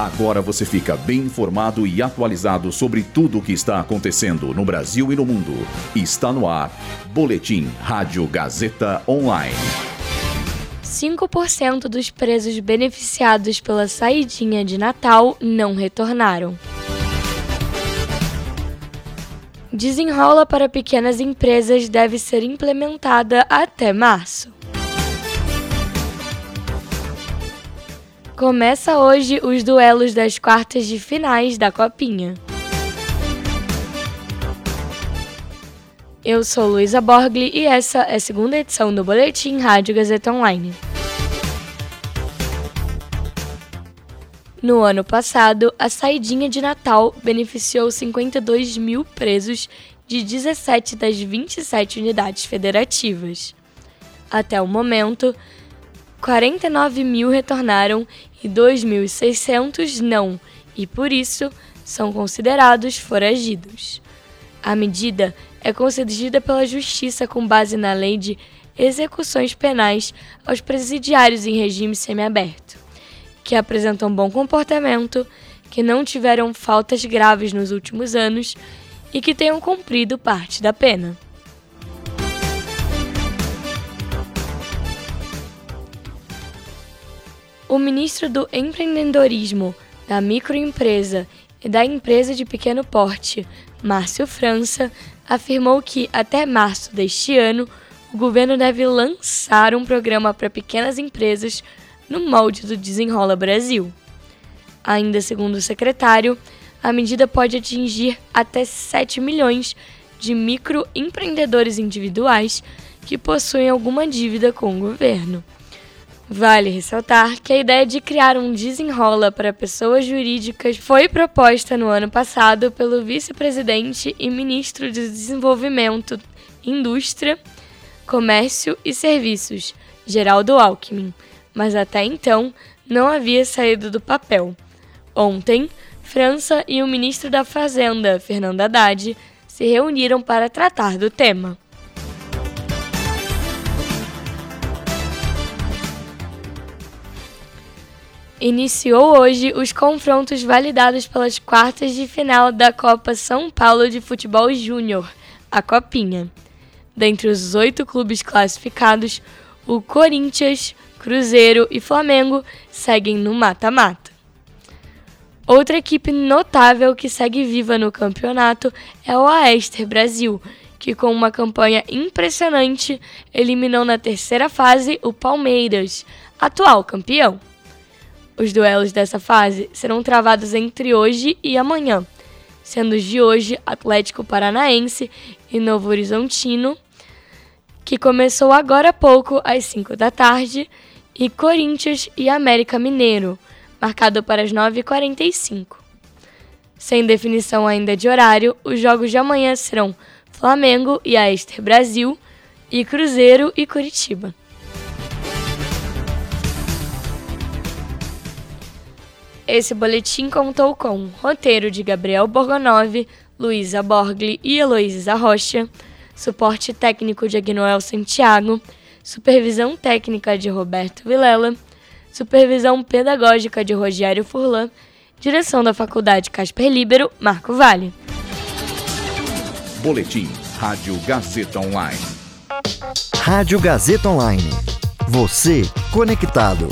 Agora você fica bem informado e atualizado sobre tudo o que está acontecendo no Brasil e no mundo. Está no ar. Boletim Rádio Gazeta Online. 5% dos presos beneficiados pela saidinha de Natal não retornaram. Desenrola para pequenas empresas deve ser implementada até março. Começa hoje os duelos das quartas de finais da Copinha. Eu sou Luísa Borgli e essa é a segunda edição do Boletim Rádio Gazeta Online. No ano passado, a saidinha de Natal beneficiou 52 mil presos de 17 das 27 unidades federativas. Até o momento, 49 mil retornaram e 2.600 não, e por isso são considerados foragidos. A medida é concedida pela Justiça com base na Lei de Execuções Penais aos presidiários em regime semiaberto, que apresentam bom comportamento, que não tiveram faltas graves nos últimos anos e que tenham cumprido parte da pena. O ministro do Empreendedorismo, da Microempresa e da Empresa de Pequeno Porte, Márcio França, afirmou que até março deste ano o governo deve lançar um programa para pequenas empresas no molde do Desenrola Brasil. Ainda segundo o secretário, a medida pode atingir até 7 milhões de microempreendedores individuais que possuem alguma dívida com o governo. Vale ressaltar que a ideia de criar um desenrola para pessoas jurídicas foi proposta no ano passado pelo vice-presidente e ministro de Desenvolvimento, Indústria, Comércio e Serviços, Geraldo Alckmin, mas até então não havia saído do papel. Ontem, França e o ministro da Fazenda, Fernando Haddad, se reuniram para tratar do tema. Iniciou hoje os confrontos validados pelas quartas de final da Copa São Paulo de Futebol Júnior, a Copinha. Dentre os oito clubes classificados, o Corinthians, Cruzeiro e Flamengo seguem no mata-mata. Outra equipe notável que segue viva no campeonato é o Aester Brasil, que com uma campanha impressionante eliminou na terceira fase o Palmeiras, atual campeão. Os duelos dessa fase serão travados entre hoje e amanhã, sendo os de hoje Atlético Paranaense e Novo Horizontino, que começou agora há pouco às 5 da tarde, e Corinthians e América Mineiro, marcado para as 9h45. Sem definição ainda de horário, os jogos de amanhã serão Flamengo e Aester Brasil e Cruzeiro e Curitiba. Esse boletim contou com roteiro de Gabriel Borgonov, Luísa Borgli e Heloísa Rocha, suporte técnico de Agnoel Santiago, supervisão técnica de Roberto Vilela, supervisão pedagógica de Rogério Furlan, direção da Faculdade Casper Libero, Marco Vale. Boletim Rádio Gazeta Online. Rádio Gazeta Online. Você conectado.